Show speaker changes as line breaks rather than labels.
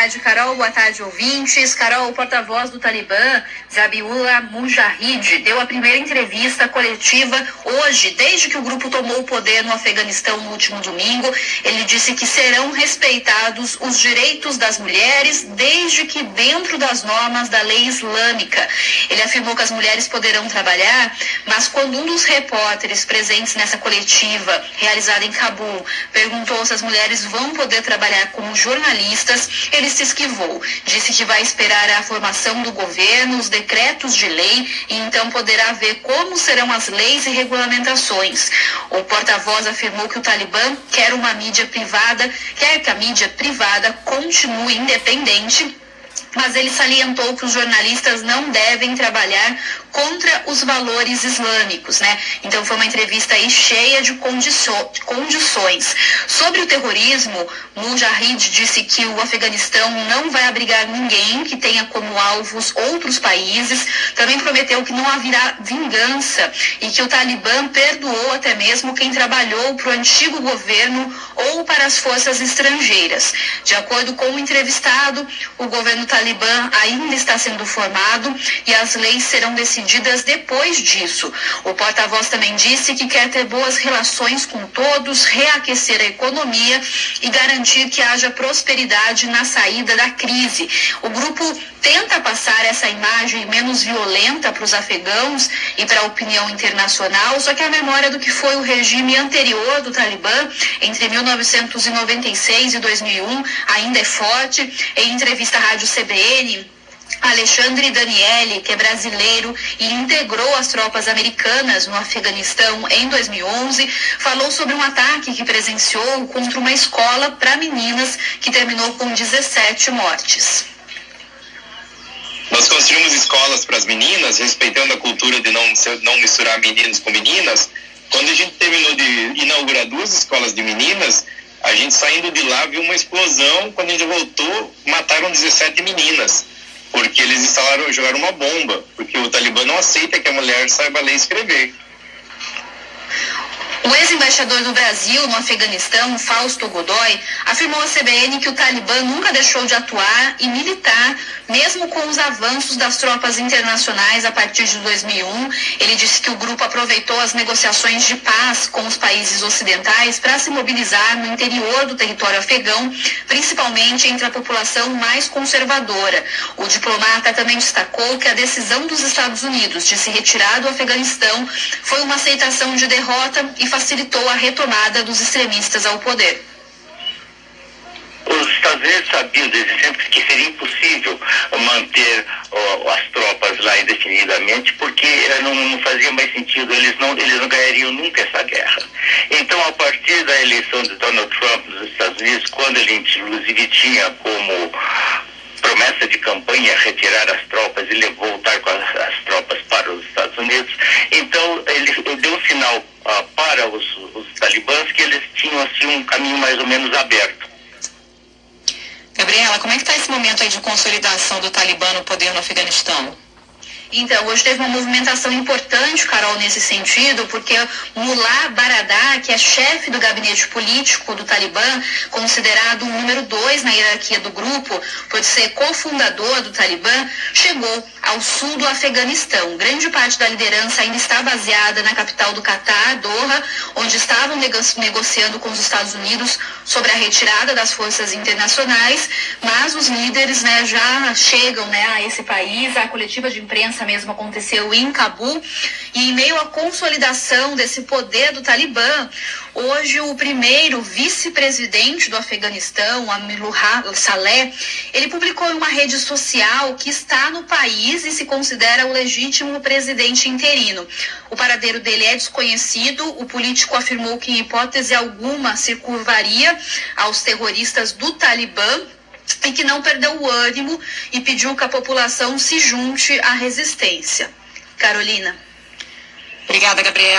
tarde, Carol. Boa tarde, ouvintes. Carol, o porta-voz do Talibã, Zabiullah Mujahid, deu a primeira entrevista coletiva hoje, desde que o grupo tomou o poder no Afeganistão no último domingo. Ele disse que serão respeitados os direitos das mulheres, desde que dentro das normas da lei islâmica. Ele afirmou que as mulheres poderão trabalhar, mas quando um dos repórteres presentes nessa coletiva, realizada em Cabul, perguntou se as mulheres vão poder trabalhar como jornalistas, ele se esquivou. Disse que vai esperar a formação do governo, os decretos de lei e então poderá ver como serão as leis e regulamentações. O porta-voz afirmou que o Talibã quer uma mídia privada, quer que a mídia privada continue independente mas ele salientou que os jornalistas não devem trabalhar contra os valores islâmicos, né? Então foi uma entrevista aí cheia de condições. Sobre o terrorismo, Mujahid disse que o Afeganistão não vai abrigar ninguém que tenha como alvos outros países. Também prometeu que não haverá vingança e que o Talibã perdoou até mesmo quem trabalhou para o antigo governo ou para as forças estrangeiras. De acordo com o entrevistado, o governo Talibã ainda está sendo formado e as leis serão decididas depois disso. O porta-voz também disse que quer ter boas relações com todos, reaquecer a economia e garantir que haja prosperidade na saída da crise. O grupo tenta passar essa imagem menos violenta para os afegãos e para a opinião internacional, só que a memória do que foi o regime anterior do Talibã entre 1996 e 2001 ainda é forte. Em entrevista à Rádio CBN, Alexandre Daniele, que é brasileiro e integrou as tropas americanas no Afeganistão em 2011, falou sobre um ataque que presenciou contra uma escola para meninas que terminou com 17 mortes.
Nós construímos escolas para as meninas, respeitando a cultura de não, não misturar meninos com meninas. Quando a gente terminou de inaugurar duas escolas de meninas, a gente saindo de lá viu uma explosão. Quando a gente voltou, mataram 17 meninas, porque eles instalaram, jogaram uma bomba, porque o Talibã não aceita que a mulher saiba ler e escrever.
O ex-embaixador do Brasil no Afeganistão, Fausto Godoy, afirmou à CBN que o Talibã nunca deixou de atuar e militar, mesmo com os avanços das tropas internacionais a partir de 2001. Ele disse que o grupo aproveitou as negociações de paz com os países ocidentais para se mobilizar no interior do território afegão, principalmente entre a população mais conservadora. O diplomata também destacou que a decisão dos Estados Unidos de se retirar do Afeganistão foi uma aceitação de derrota e facilitou a retomada dos extremistas ao poder.
Os Estados Unidos sabiam desde sempre que seria impossível manter as tropas lá indefinidamente, porque não, não, fazia mais sentido, eles não, eles não ganhariam nunca essa guerra. Então, a partir da eleição de Donald Trump nos Estados Unidos, quando ele inclusive tinha como promessa de campanha retirar as tropas e voltar com as, as tropas para os Estados Unidos, então ele deu um sinal uh, para os, os talibãs que eles tinham assim um caminho mais ou menos aberto.
Gabriela, como é que está esse momento aí de consolidação do Talibã no poder no Afeganistão? Então, hoje teve uma movimentação importante, Carol, nesse sentido, porque Mullah Baradar, que é chefe do gabinete político do Talibã, considerado o número dois na hierarquia do grupo, por ser cofundador do Talibã, chegou ao sul do Afeganistão. Grande parte da liderança ainda está baseada na capital do Catar, Doha, onde estavam negociando com os Estados Unidos sobre a retirada das forças internacionais, mas os líderes né, já chegam né, a esse país, a coletiva de imprensa mesmo aconteceu em Cabul. E em meio à consolidação desse poder do Talibã, hoje o primeiro vice-presidente do Afeganistão, Amilullah Saleh, ele publicou em uma rede social que está no país e se considera o legítimo presidente interino. O paradeiro dele é desconhecido. O político afirmou que, em hipótese alguma, se curvaria aos terroristas do Talibã e que não perdeu o ânimo e pediu que a população se junte à resistência. Carolina.
Obrigada, Gabriela.